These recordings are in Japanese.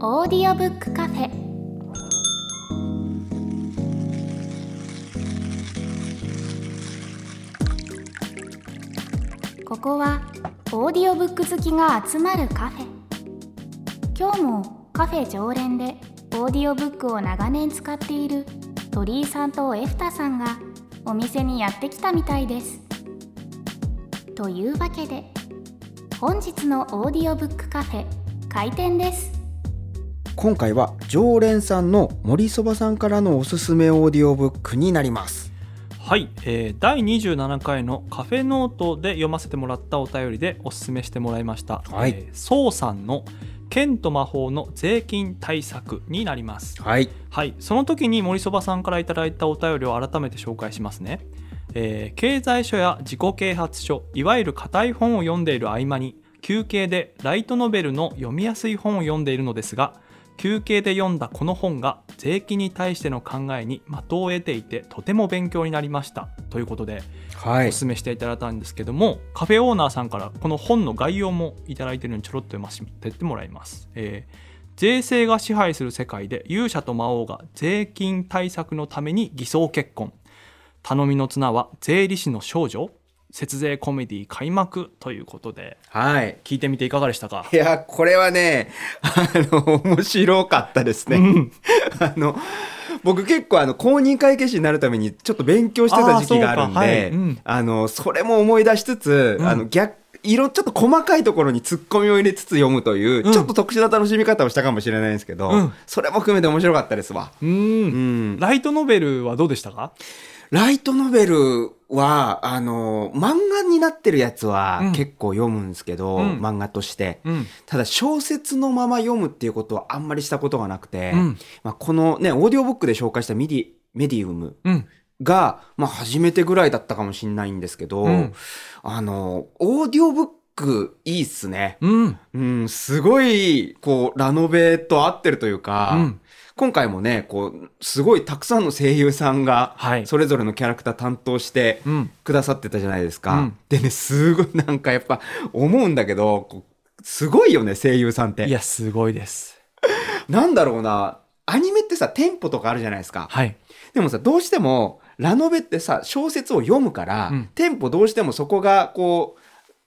オーディオブックカフェ。ここはオーディオブック好きが集まるカフェ。今日もカフェ常連でオーディオブックを長年使っている鳥居さんとエフタさんがお店にやってきたみたいです。というわけで本日のオーディオブックカフェ開店です。今回は常連さんの森そばさんからのおすすめオーディオブックになります。はい、えー第27回のカフェノートで読ませてもらったお便りでおすすめしてもらいました、はい。えー SOW さんの剣と魔法の税金対策になります。はい。はい、その時に森そばさんからいただいたお便りを改めて紹介しますね、えー経済書や自己啓発書いわゆる硬い本を読んでいる合間に休憩でライトノベルの読みやすい本を読んでいるのですが休憩で読んだこの本が税金に対しての考えに的を得ていてとても勉強になりました。ということではい。おすすめしていただいたんですけども、カフェオーナーさんからこの本の概要もいただいているのでちょろっと読ませてってもらいます、えー税制が支配する世界で勇者と魔王が税金対策のために偽装結婚。頼みの綱は税理士の少女節税コメディ開幕ということで。はい。聞いてみていかがでしたか？いやこれはねあの面白かったですね、うん。あの僕結構あの公認会計士になるためにちょっと勉強してた時期があるんではい。うん。あのそれも思い出しつつ、うん。あの逆色ちょっと細かいところにツッコミを入れつつ読むという、うん。ちょっと特殊な楽しみ方をしたかもしれないんですけど、うんそれも含めて面白かったですわ。うんうん、ライトノベルはどうでしたかライトノベルはあの漫画になってるやつはうん。結構読むんですけど、うん。漫画として。うん。ただ小説のまま読むっていうことはあんまりしたことがなくて、うん。まあ、このねオーディオブックで紹介したミディメディウムうん。が、まあ、初めてぐらいだったかもしれないんですけど、うん。あのオーディオブックいいっすね。うん。うん、すごいこうラノベと合ってるというか、うん今回もねこうすごいたくさんの声優さんがはいそれぞれのキャラクター担当してうんくださってたじゃないですか。うんでねすごいなんかやっぱ思うんだけどすごいよね声優さんって。いやすごいですなんだろうなアニメってさテンポとかあるじゃないですか。はいでもさどうしてもラノベってさ小説を読むから、うんテンポどうしてもそこがこ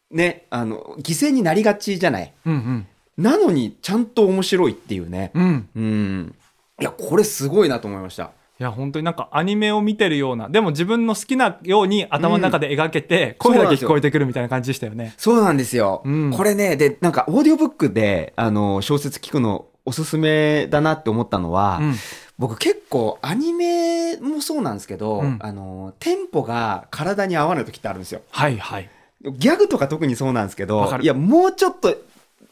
うねあの犠牲になりがちじゃない。うんうんなのにちゃんと面白いっていうね。うんうん。いやこれすごいなと思いました。いや本当になんかアニメを見てるようなでも自分の好きなように頭の中で描けて、声だけ聞こえてくるみたいな感じでしたよね。そうなんですよ。うんこれねでなんかオーディオブックであの小説聞くのおすすめだなって思ったのは、うん僕結構アニメもそうなんですけど、うんあのテンポが体に合わない時ってあるんですよ。はいはい。ギャグとか特にそうなんですけどいやもうちょっと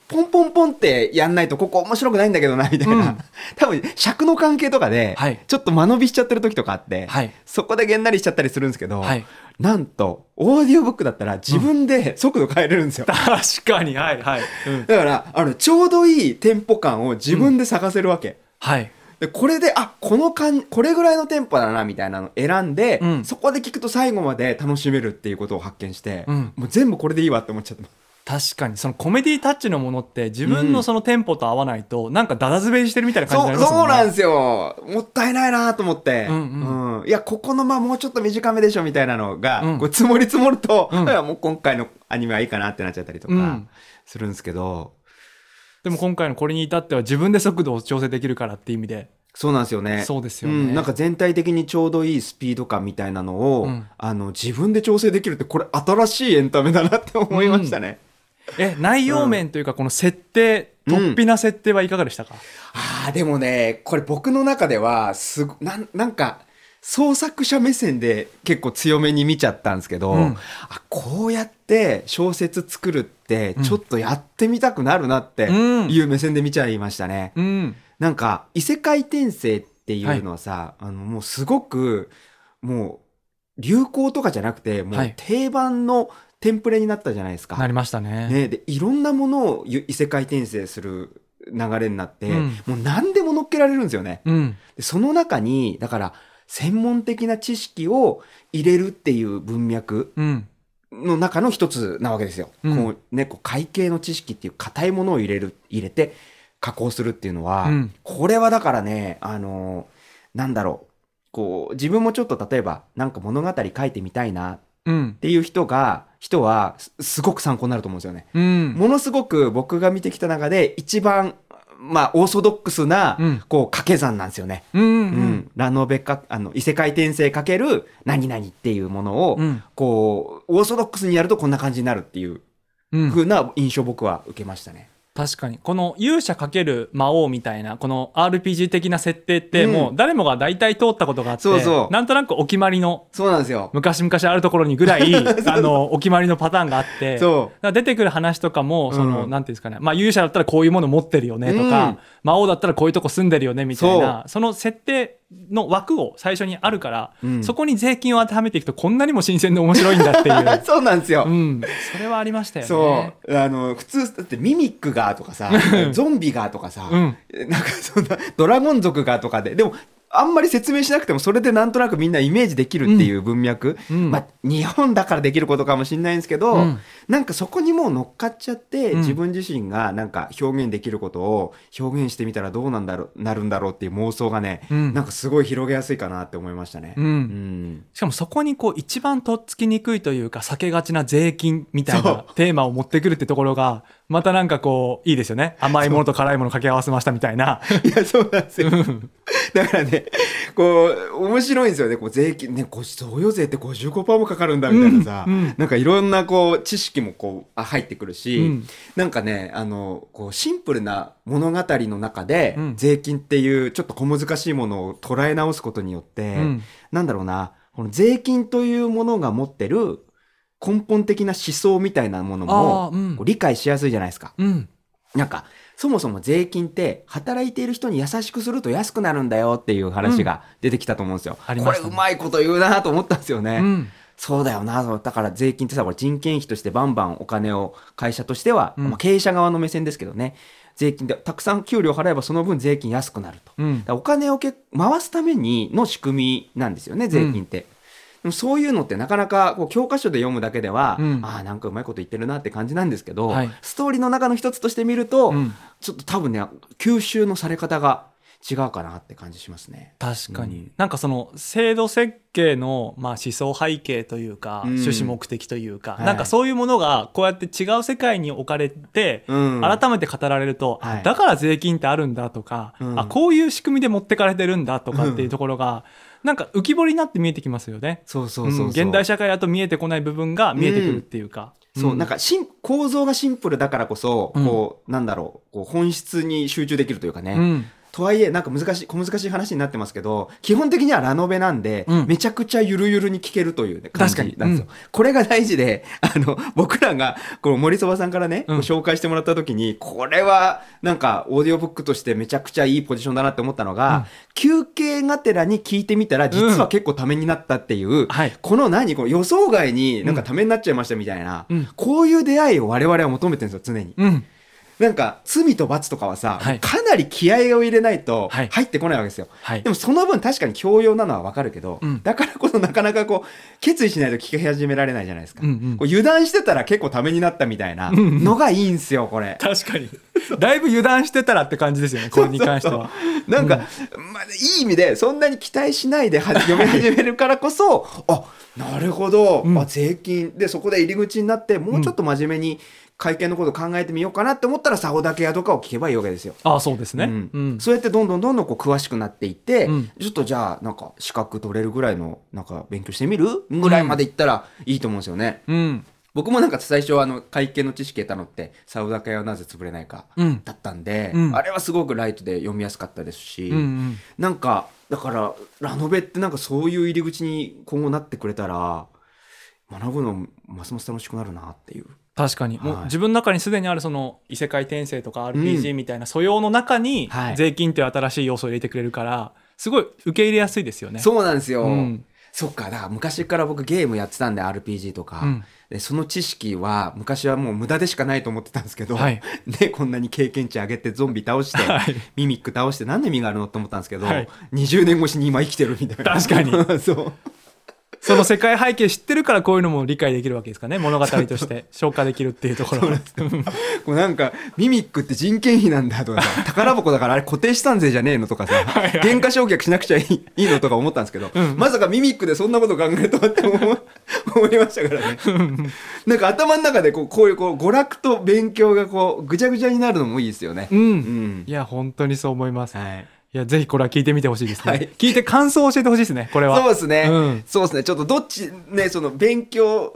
ポンポンポンってやんないとここ面白くないんだけどなみたいな、うん。多分尺の関係とかで、はい。ちょっと間延びしちゃってる時とかあって、はい。そこでげんなりしちゃったりするんですけど、はい。なんとオーディオブックだったら自分で速度変えれるんですよ、確かに。はいはい。うん。だからあのちょうどいいテンポ感を自分で探せるわけ、はい。でこれであこのかんこれぐらいのテンポだなみたいなのを選んで、うん。そこで聞くと最後まで楽しめるっていうことを発見して、うん。もう全部これでいいわって思っちゃった確かにそのコメディタッチのものって自分のそのテンポと合わないとなんかダダ滑りしてるみたいな感じにそうなりますもんね。そうなんですよ。もったいないなと思って、うんうん。いやここのまあもうちょっと短めでしょみたいなのが、うん。こう積もり積もると、うん。もう今回のアニメはいいかなってなっちゃったりとかうん。するんですけど、でも今回のこれに至っては自分で速度を調整できるからっていう意味で。そうなんですよね。そうですよね。ん、なんか全体的にちょうどいいスピード感みたいなのを、うん。あの自分で調整できるってこれ新しいエンタメだなって思いましたね、え内容面というかこの設定、うん突飛な設定はいかがでしたか、ああでもねこれ僕の中ではすごなんなんか創作者目線で結構強めに見ちゃったんですけど、うん。あこうやって小説作るってちょっとやってみたくなるなってうん。いう目線で見ちゃいましたね。うん。なんか異世界転生っていうのはさ、あのもうすごくもう流行とかじゃなくてもはい。う定番のテンプレになったじゃないですか。なりましたね。ね、でいろんなものをゆ異世界転生する流れになって、うんもう何でも乗っけられるんですよね。うんでその中にだから専門的な知識を入れるっていう文脈うんの中の一つなわけですよ。うんこうね、こう会計の知識っていう硬いものを入れる入れて加工するっていうのは、うんこれはだからね、あのーなんだろう、こう、自分もちょっと例えば、なんか物語書いてみたいなっうんていう人が、人はすすごく参考になると思うんですよね。うんものすごく僕が見てきた中で一番、まあ、オーソドックスな、うんこう、掛け算なんですよね。うんううんん。ラノベか、あの、異世界転生かける何々っていうものを、うんこう、オーソドックスにやるとこんな感じになるっていううん風な印象僕は受けましたね。確かに。この勇者×魔王みたいなこの RPG 的な設定ってうん。もう誰もが大体通ったことがあって、そうそう。なんとなくお決まりのそうなんですよ。昔々あるところにぐらい あのお決まりのパターンがあって そだから出てくる話とかもその、うんなんていうんですかね、まあ、勇者だったらこういうもの持ってるよねとか、うん。魔王だったらこういうとこ住んでるよねみたいなその設定の枠を最初にあるから、うんそこに税金を当てはめていくとこんなにも新鮮で面白いんだっていう、そうなんですよ。うん、それはありましたよね。そう。あの、普通、だってミミックがとかさ、ゾンビがとかさ、うんなんかそんな、ドラゴン族がとかで、でも、あんまり説明しなくても、それでなんとなくみんなイメージできるっていう文脈。うん。まあ、日本だからできることかもしれないんですけど、うん。なんかそこにもう乗っかっちゃって、うん。自分自身がなんか表現できることを表現してみたらどうなんだろう、なるんだろうっていう妄想がね、うん。なんかすごい広げやすいかなって思いましたね。うん。うん。しかもそこにこう一番とっつきにくいというか避けがちな税金みたいなテーマを持ってくるってところがまたなんかこういいですよね。甘いものと辛いもの掛け合わせましたみたいな。いや、そうなんですよ。うん。だからね、こう、面白いんですよね。こう、税金、ね、こう、贈与税って55%もかかるんだみたいなさ、うんうん。なんかいろんなこう、知識もこう、あ入ってくるし、うん。なんかね、あの、こう、シンプルな物語の中で、うん。税金っていうちょっと小難しいものを捉え直すことによって、うん。なんだろうな、この税金というものが持ってる根本的な思想みたいなものも、うん理解しやすいじゃないですか。うんなんか、そもそも税金って、働いている人に優しくすると安くなるんだよっていう話が出てきたと思うんですよ。ありましたねこれうまいこと言うなと思ったんですよね。うんそうだよなだから税金ってさ、これ人件費としてバンバンお金を会社としては、うんまあ、経営者側の目線ですけどね、税金でたくさん給料払えばその分税金安くなると。うんお金をけ回すためにの仕組みなんですよね、税金って。でもそういうのってなかなかこう教科書で読むだけでは、うん。ああ、なんかうまいこと言ってるなって感じなんですけど、はい。ストーリーの中の一つとして見ると、うん。ちょっと多分ね、吸収のされ方が違うかなって感じしますね。確かに、うん。なんかその制度設計のまあ思想背景というか、うん。趣旨目的というか、はい。なんかそういうものがこうやって違う世界に置かれて、うん。改めて語られると、はい。だから税金ってあるんだとか、うん。あこういう仕組みで持ってかれてるんだとかっていうところが、なんか浮き彫りになって見えてきますよね。そうそうそうそう、うん現代社会だと見えてこない部分が見えてくるっていうか。そう、なんかしん構造がシンプルだからこそ、うんこう、なんだろう、こう本質に集中できるというかね。うんとはいえ、なんか難しい、小難しい話になってますけど、基本的にはラノベなんで、うん。めちゃくちゃゆるゆるに聞けるという、ね、感じ確かに。なんですよ。これが大事で、あの、僕らが、この森そばさんからね、うん。ご紹介してもらった時に、これは、なんか、オーディオブックとしてめちゃくちゃいいポジションだなって思ったのが、休憩がてらに聞いてみたら、実は結構ためになったっていう、はい。この何この予想外になんかためになっちゃいましたみたいな、うん。こういう出会いを我々は求めてるんですよ、常に。うんなんか、罪と罰とかはさ、はい。かなり気合を入れないとはい。入ってこないわけですよ。はい。でもその分確かに教養なのはわかるけど、うん。だからこそなかなかこう、決意しないと聞き始められないじゃないですか。うんうん。こう油断してたら結構ためになったみたいなのがいいんすよ、これ。確かに。だいぶ油断してたらって感じですよね これに関しては。なんか、まあ、いい意味で、そんなに期待しないでは読み始めるからこそ、あ、なるほど、うん。あ、税金。で、そこで入り口になって、もうちょっと真面目に会見のこと考えてみようかなって思ったら、サオダケ屋とかを聞けばいいわけですよ。ああそうですね。うんうんそうやってどんどんどんどんこう詳しくなっていって、うんちょっとじゃあなんか資格取れるぐらいのなんか勉強してみるぐらいまでいったらいいと思うんですよね。うん僕もなんか最初あの会計の知識得たのってサウダカ屋はなぜ潰れないかうんだったんで、うんあれはすごくライトで読みやすかったですし、うんうんなんかだからラノベってなんかそういう入り口に今後なってくれたら学ぶのますます楽しくなるなっていう。確かに、もうはい。自分の中にすでにあるその異世界転生とか RPG みたいな素養の中にはい。税金っていう新しい要素を入れてくれるからすごい受け入れやすいですよね。そうなんですよ。うん。そっか、だから昔から僕ゲームやってたんで RPG とか、うん。でその知識は昔はもう無駄でしかないと思ってたんですけど、はい。ね、こんなに経験値上げてゾンビ倒して、はい。ミミック倒して何の意味があるのと思ったんですけど、はい。20年越しに今生きてるみたいな。確かに。そう。その世界背景知ってるからこういうのも理解できるわけですかね。物語として。消化できるっていうところ。こうなんかミミックって人件費なんだとかさ宝箱だからあれ固定資産税じゃねえのとかさ原価償却しなくちゃいいいいのとか思ったんですけど、うん。まさかミミックでそんなこと考えるとはって思いましたからね。なんか頭の中でこうこういうこう娯楽と勉強がこうぐちゃぐちゃになるのもいいですよね。うん、うん。いや本当にそう思います、はいいやぜひこれは聞いてみてほしいですね、はい。聞いて感想を教えてほしいですねこれは。そうですね、うん。そうですね。ちょっとどっちねその勉強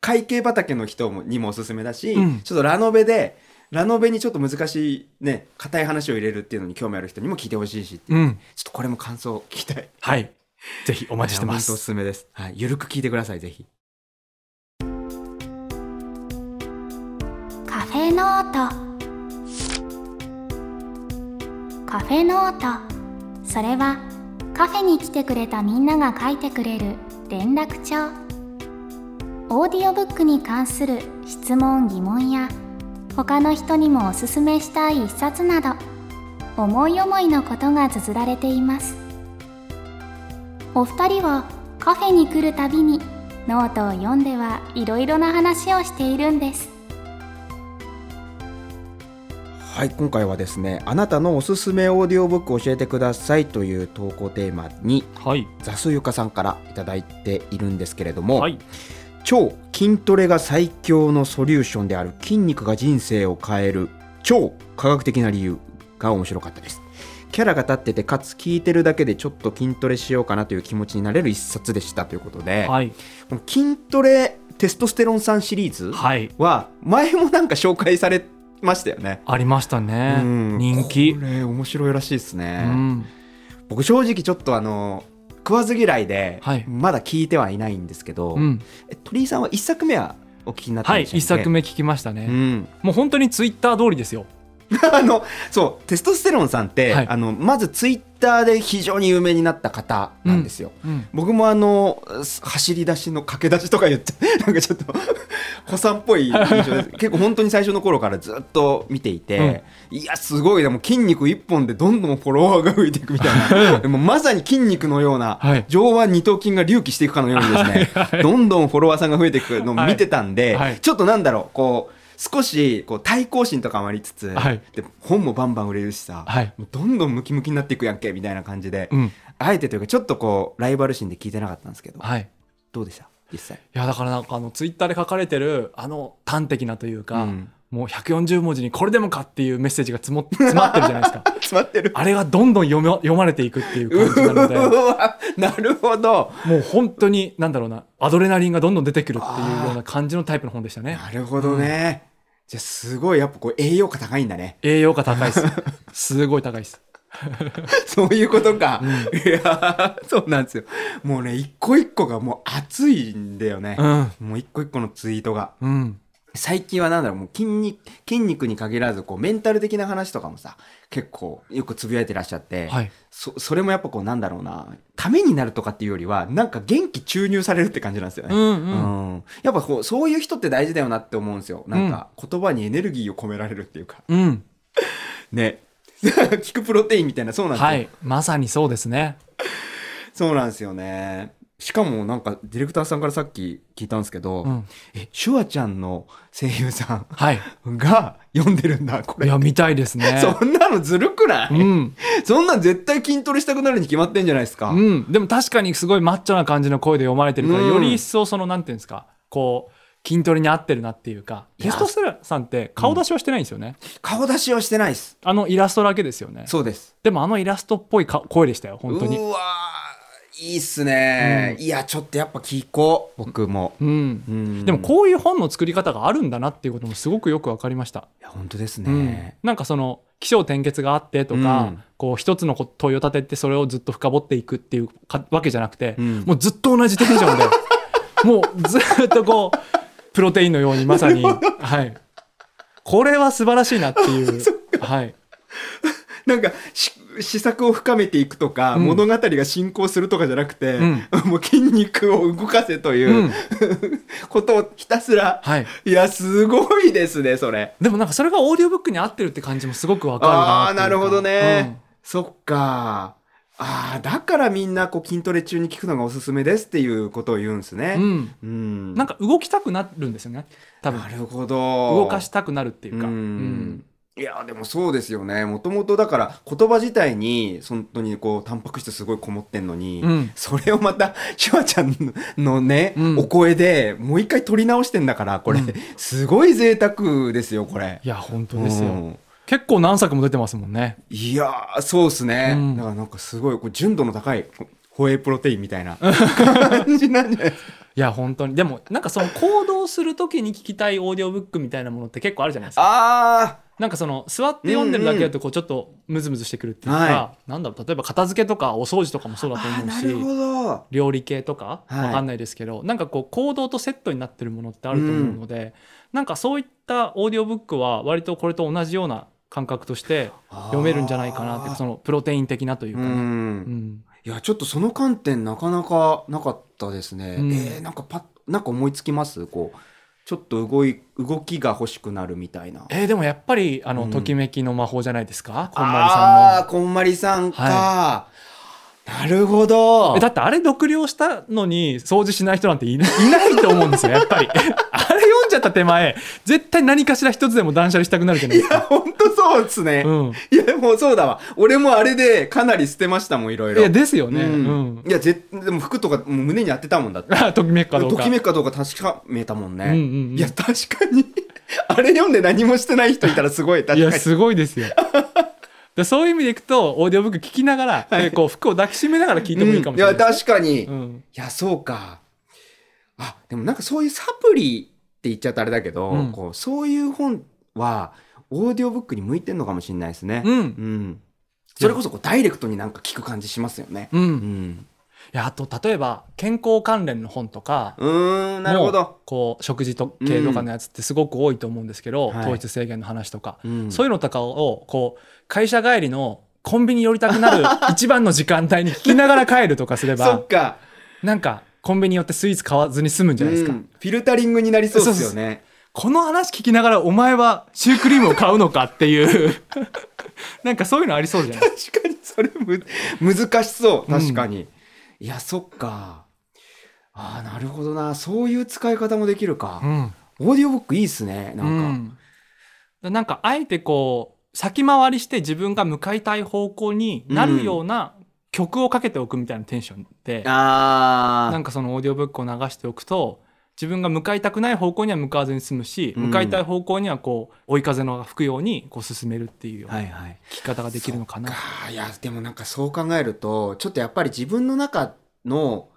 会計畑の人もにもおすすめだし、うん。ちょっとラノベでラノベにちょっと難しいね硬い話を入れるっていうのに興味ある人にも聞いてほしいしう。うん。ちょっとこれも感想聞きたい。はい。ぜひお待ちしてまいや本当おすすすめです、はい、ゆるく聞いてくださいぜひ。カフェノートカフェノート。それはカフェに来てくれたみんなが書いてくれる連絡帳。オーディオブックに関する質問疑問や他の人にもおすすめしたい一冊など思い思いのことが綴られています。お二人はカフェに来るたびにノートを読んではいろいろな話をしているんです。はい今回はですねあなたのおすすめオーディオブック教えてくださいという投稿テーマにはい。ザスユカさんからいただいているんですけれども、はい。超筋トレが最強のソリューションである筋肉が人生を変える超科学的な理由が面白かったです。キャラが立っててかつ聞いてるだけでちょっと筋トレしようかなという気持ちになれる一冊でしたということで、はい。筋トレテストステロン酸シリーズは前もなんか紹介されましたよね。ありましたね。うん。人気。これ面白いらしいですうね、ん。僕正直ちょっとあの食わず嫌いで、はい。まだ聞いてはいないんですけど、うん。え鳥居さんは一作目はお聞きになったんはいでしたっけ？一作目聞きましたね、うん、もう本当にツイッター通りですよ あのそうテストステロンさんって、はい。あのまずツイッターで非常に有名になった方なんですよ、うん僕もあのす走り出しの駆け出しとか言って なんかちょっと子さんっぽい印象です。結構本当に最初の頃からずっと見ていて、いやすごい。なもう筋肉一本でどんどんフォロワーが増えていくみたいな。でもまさに筋肉のような、はい。上腕二頭筋が隆起していくかのようにですね、どんどんフォロワーさんが増えていくのを見てたんで、はいはい。ちょっとなんだろうこう少しこう対抗心とかもありつつ、はい。で本もバンバン売れるしさ、はい。もうどんどんムキムキになっていくやんけみたいな感じで、うん。あえてというかちょっとこうライバル心で聞いてなかったんですけど、はい。どうでした？実際。いやだからなんかあのツイッターで書かれてるあの端的なというか、うん。もう140文字にこれでもかっていうメッセージが詰も 詰まってるじゃないですか。詰まってる。あれがどんどん読め読まれていくっていう感じなので。なるほど。もう本当になんだろうなアドレナリンがどんどん出てくるっていうような感じのタイプの本でしたね。なるほどね、じゃあすごいやっぱこう栄養価高いんだね。栄養価高いです。すごい高いです。そういうことか、いやーそうなんですよ。もうね一個一個がもう熱いんだよね、うん。もう一個一個のツイートが。うん最近はなんだろうもう筋肉筋肉に限らずこうメンタル的な話とかもさ結構よくつぶやいてらっしゃって、はい。そそれもやっぱこうなんだろうなためになるとかっていうよりはなんか元気注入されるって感じなんですよね。うんうん。うん。やっぱこうそういう人って大事だよなって思うんですよ。なんか言葉にエネルギーを込められるっていうか。うん。ね。聞くプロテインみたいなそうなんですよ。はい。まさにそうですね。そうなんですよね。しかもなんかディレクターさんからさっき聞いたんですけど、うん。えシュワちゃんの声優さはい。んが読んでるんだこれ。いや見たいですね。そんなのずるくない、うん。そんなん絶対筋トレしたくなるに決まってんじゃないですか？うん、でも確かにすごいマッチョな感じの声で読まれてるから、うん。より一層そのなんていうんですかこう筋トレに合ってるなっていうかテストステロンさんって顔出しはしてないんですよね、顔出しをしてないです。あのイラストだけですよね。そうです。でもあのイラストっぽいか声でしたよ本当に。うわーいいっすね、いやちょっとやっぱ聞こう。僕も、うん。うん。でもこういう本の作り方があるんだなっていうこともすごくよく分かりました、いや本当ですうん。ね、なんかその起承転結があってとか、うん。こう一つのこ問いを立ててそれをずっと深掘っていくっていうかわけじゃなくて、うん。もうずっと同じテンションで もうずっとこうプロテインのようにまさに、はい、これは素晴らしいなっていう、はい、なんかし試作を深めていくとか、うん。物語が進行するとかじゃなくて、うん。もう筋肉を動かせというう、ん。ことをひたすら、はい、いやすごいですねそれ。でもなんかそれがオーディオブックに合ってるって感じもすごくわかるなああなるほどね、うん。そっか。ああだからみんなこう筋トレ中に聞くのがおすすめですっていうことを言うんですね。うん、うん。なんか動きたくなるんですよね。多分。なるほど。動かしたくなるっていうか、うん。うんいやでもそうですよね。もともとだから言葉自体に本当にこうタンパク質すごいこもってんのに、うん。それをまた シュワちゃんのね、うん。お声でもう一回取り直してんだからこれ、うん。すごい贅沢ですよこれ。いや本当ですよ、うん。結構何作も出てますもんね。いやーそうっすね、うん。だからなんかすごいこう純度の高いホエイプロテインみたいな感じなんじゃないですか。いや本当に。でもなんかその行動する時に聞きたいオーディオブックみたいなものって結構あるじゃないですか。あなんかその座って読んでるだけだとこうちょっとムズムズしてくるっていうか、はなんだろう例えば片付けとかお掃除とかもそうだと思うし料理系とかはい。わかんないですけど、なんかこう行動とセットになってるものってあると思うので、なんかそういったオーディオブックは割とこれと同じような感覚として読めるんじゃないかなってそのプロテイン的なといううかね。うん。ん。いやちょっとその観点なかなかなかったですね、うん。えーなんかパッなんか思いつきます？こうちょっと動い動きが欲しくなるみたいな。えーでもやっぱりあの、うん。ときめきの魔法じゃないですか？こんまりあさんの。あーこんまりさんか、はなるほど。えだってあれ読了したのに掃除しない人なんていないいないと思うんですよやっぱりんじゃった手前絶対何かしら一つでも断捨離したくなるじゃないいですか。や本当そうですね、うん、いやもうそうだわ。俺もあれでかなり捨てましたもんいろいろ。いやですよね。ううん。んいやぜでも服とかもう胸に当てたもんだって。あときめくかどうか。ときめくかどうか確かめたもんね、うんうんうん。いや確かに。あれ読んで何もしてない人いたらすごい。確かに。いやすごいですよ。でそういう意味でいくとオーディオブック聞きながら、はい。でこう服を抱きしめながら聞いてもいいかもしれないうん。いや確かに、いうん。やそうか。あでもなんかそういうサプリって言っちゃったあれだけど、うん。こうそういう本はオーディオブックに向いてんのかもしれないですね。うん。うん。それこそこうダイレクトになんか聞く感じしますよね。うん。うん。いやあと例えば健康関連の本とかうーんなるほもど、こう食事と系とかのやつってすごく多いと思うんですけど、はい。糖質制限の話とか、うん。そういうのとかをこう会社帰りのコンビニ寄りたくなる 一番の時間帯に聞きながら帰るとかすれそばっか。なんかコンビニ寄ってスイーツ買わずに済むんじゃないですか、うん。フィルタリングになりそうですよね。この話聞きながらお前はシュークリームを買うのかっていう。なんかそういうのありそうじゃない？確かにそれむ難しそう。確かに、いやそっか。あーなるほどな。そういう使い方もできるか、か、うん。オーディオブックいいっすねなんか、うん。なんかあえてこう先回りして自分が向かいたい方向になるような曲をかけておくみたいなテンションで、あなんかそのオーディオブックを流しておくと自分が向かいたくない方向には向かわずに済むし、うん。向かいたい方向にはこう追い風の吹くようにこう進めるっていうようないははい。聞き方ができるのかな。か。いやでもなんかそう考えるとちょっとやっぱり自分の中の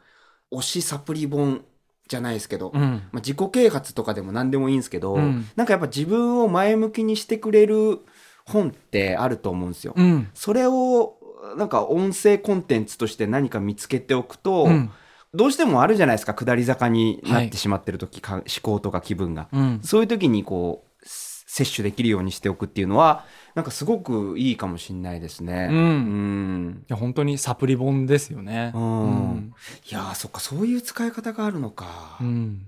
推しサプリ本じゃないですけど、うん。まあ、自己啓発とかでも何でもいいんですけど、うん。なんかやっぱ自分を前向きにしてくれる本ってあると思うんですよ。うん。それをなんか音声コンテンツとして何か見つけておくと、うん。どうしてもあるじゃないですか下り坂になってしまってる時、か思考とか気分が。うん。そういう時にこうす摂取できるようにしておくっていうのはなんかすごくいいかもしれないですね。うん。うん。いや本当にサプリ本ですよね。うん。いやーそっかそういう使い方があるのか。いうん。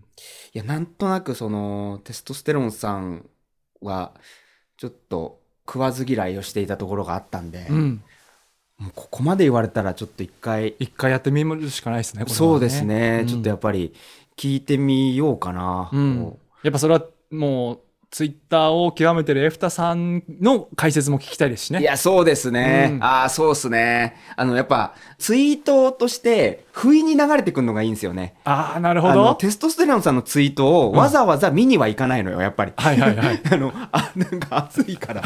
やなんとなくそのテストステロンさんはちょっと食わず嫌いをしていたところがあったんで、うんもうここまで言われたらちょっと一回一回やってみるしかないですね。これはそうですね、うんちょっとやっぱり聞いてみようかな。うんこやっぱそれはもうツイッターを極めてるエフタさんの解説も聞きたいですしね。ういや、そうですね。うんああ、そうですね。あの、やっぱ、ツイートとして、不意に流れてくるのがいいんですよね。ああなるほど。テストステロンさんのツイートをわざわざ見にはいかないのよ、やっぱり。はいはいはい。あの、あ、なんか暑いから。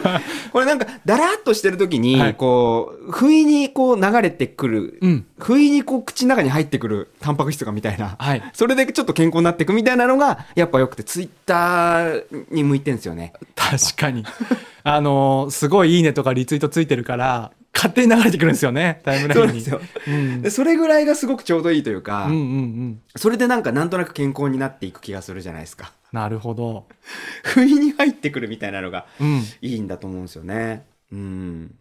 これなんか、だらっとしてる時に、はいこう、不意にこう流れてくる、うん不意にこう口の中に入ってくるタンパク質がみたいな。はい。それでちょっと健康になっていくみたいなのが、やっぱ良くて、ツイッターに向いてんですよね。確かに。あのーすごいいいねとかリツイートついてるから勝手に流れてくるんですよねタイムラインに。そうなんそれぐらいがすごくちょうどいいというか、うんうんうん。それでなんかなんとなく健康になっていく気がするじゃないですか。なるほど。不意に入ってくるみたいなのがうん。いいんだと思うんですよね。うん。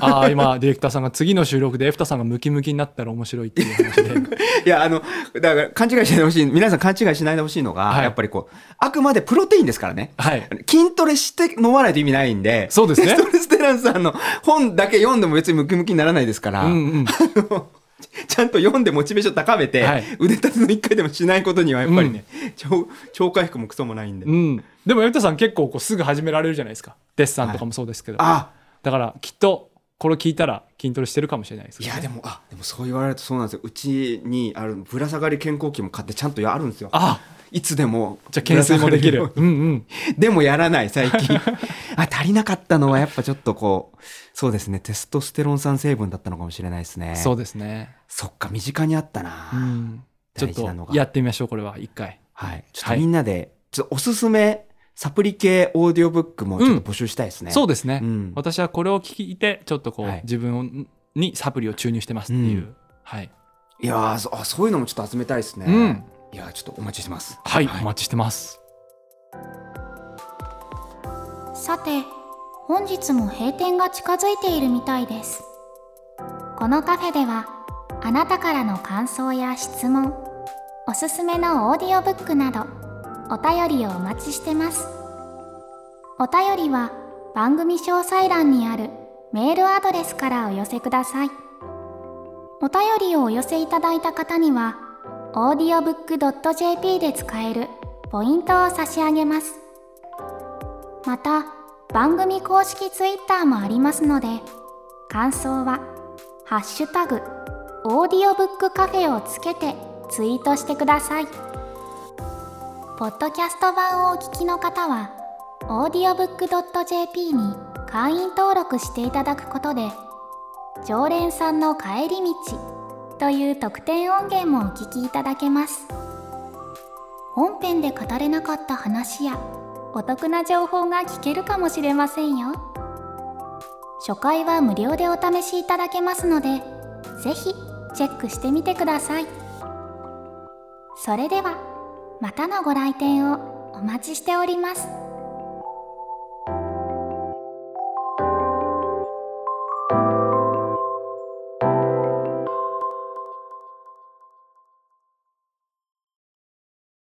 ああ今ディレクターさんが次の収録でエフタさんがムキムキになったら面白いっていう話で。いやあのだから勘違いしないでほしい皆さん勘違いしないでほしいのが、はい。やっぱりこうあくまでプロテインですからね。はい。筋トレして飲まないと意味ないんでそうですね。ストレステランさんの本だけ読んでも別にムキムキにならないですから、うんうん。ちゃんと読んでモチベーション高めて、はい。腕立ての一回でもしないことにはやっぱりね、超超回復もクソもないんで、うん、でもエフタさん結構こうすぐ始められるじゃないですか。デッサンとかもそうですけど、あだからきっとこれ聞いたら筋トレしてるかもしれないですね。やでもあでもそう言われるとそうなんですよ。うちにあるぶら下がり健康器も買ってちゃんとやるんですよ。あいつでも。じゃあ懸垂もできる。うんうん。にでもやらない最近。あ足りなかったのはやっぱちょっとこうそうですね。テストステロン酸成分だったのかもしれないですね。そうですね、そっか身近にあったな、うん、ちょっとやってみましょうこれは。一回。はい。ちょっとはい。みんなで、ちょっとおすすめサプリ系オーディオブックもちょっと募集したいですね、そうですね、うん。私はこれを聞いてちょっとこう、はい。自分にサプリを注入してますっていう、うん。はい、いやーそあそういうのもちょっと集めたいですね、うん。いやーちょっとお待ちしてます。はい。お待ちしてます。さて本日も閉店が近づいているみたいです。このカフェではあなたからの感想や質問おすすめのオーディオブックなどお便りをお待ちしてます。お便りは番組詳細欄にあるメールアドレスからお寄せください。お便りをお寄せいただいた方には audiobook.jp で使えるポイントを差し上げます。また番組公式 Twitter もありますので感想は「ハッシュタグオーディオブックカフェ」をつけてツイートしてください。ポッドキャスト版をお聞きの方は audiobook.jp に会員登録していただくことで常連さんの帰り道という特典音源もお聞きいただけます。本編で語れなかった話やお得な情報が聞けるかもしれませんよ。初回は無料でお試しいただけますのでぜひチェックしてみてください。それではまたのご来店をお待ちしております。